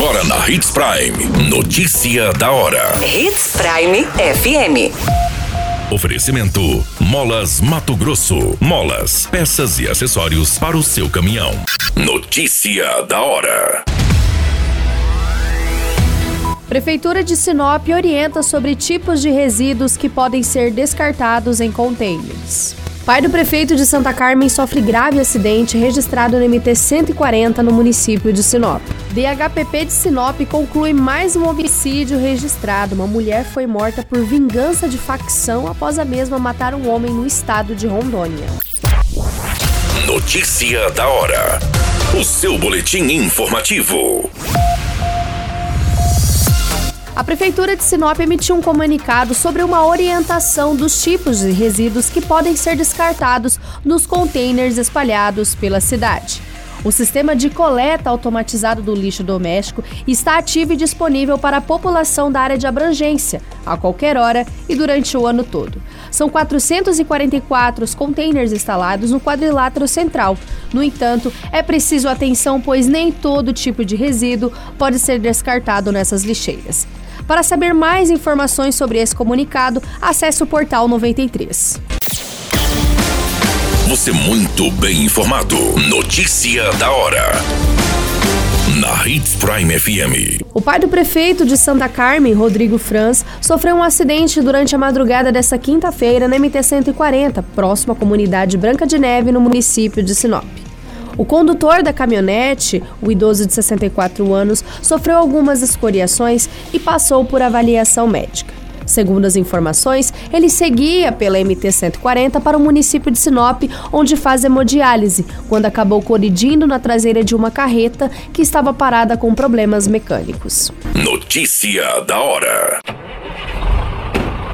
Agora na Hits Prime. Notícia da hora. Hits Prime FM. Oferecimento: Molas Mato Grosso. Molas, peças e acessórios para o seu caminhão. Notícia da hora. Prefeitura de Sinop orienta sobre tipos de resíduos que podem ser descartados em contêineres. Pai do prefeito de Santa Carmen sofre grave acidente registrado no MT 140 no município de Sinop. DHPP de Sinop conclui mais um homicídio registrado. Uma mulher foi morta por vingança de facção após a mesma matar um homem no estado de Rondônia. Notícia da hora. O seu boletim informativo. A Prefeitura de Sinop emitiu um comunicado sobre uma orientação dos tipos de resíduos que podem ser descartados nos containers espalhados pela cidade. O sistema de coleta automatizado do lixo doméstico está ativo e disponível para a população da área de abrangência, a qualquer hora e durante o ano todo. São 444 os containers instalados no quadrilátero central. No entanto, é preciso atenção, pois nem todo tipo de resíduo pode ser descartado nessas lixeiras. Para saber mais informações sobre esse comunicado, acesse o portal 93. Você muito bem informado. Notícia da hora. Na Hits Prime FM. O pai do prefeito de Santa Carmen, Rodrigo Franz, sofreu um acidente durante a madrugada desta quinta-feira na MT-140, próximo à comunidade Branca de Neve, no município de Sinop. O condutor da caminhonete, o idoso de 64 anos, sofreu algumas escoriações e passou por avaliação médica. Segundo as informações, ele seguia pela MT-140 para o município de Sinop, onde faz hemodiálise, quando acabou colidindo na traseira de uma carreta que estava parada com problemas mecânicos. Notícia da hora.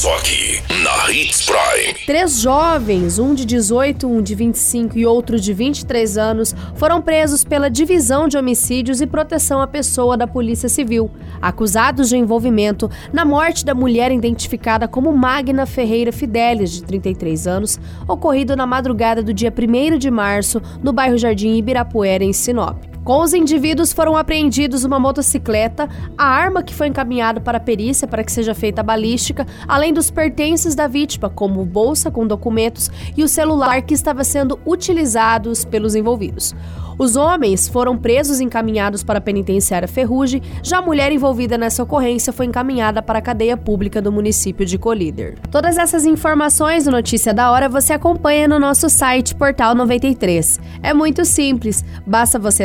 Só aqui, na Hits Prime. Três jovens, um de 18, um de 25 e outro de 23 anos, foram presos pela Divisão de Homicídios e Proteção à Pessoa da Polícia Civil, acusados de envolvimento na morte da mulher identificada como Magna Ferreira Fidelis, de 33 anos, ocorrido na madrugada do dia 1 de março, no bairro Jardim Ibirapuera, em Sinop. Com os indivíduos foram apreendidos uma motocicleta, a arma que foi encaminhada para a perícia para que seja feita a balística, além dos pertences da vítima, como bolsa com documentos e o celular que estava sendo utilizados pelos envolvidos. Os homens foram presos e encaminhados para a penitenciária Ferrugem, já a mulher envolvida nessa ocorrência foi encaminhada para a cadeia pública do município de Colíder. Todas essas informações do Notícia da Hora você acompanha no nosso site Portal 93. É muito simples, basta você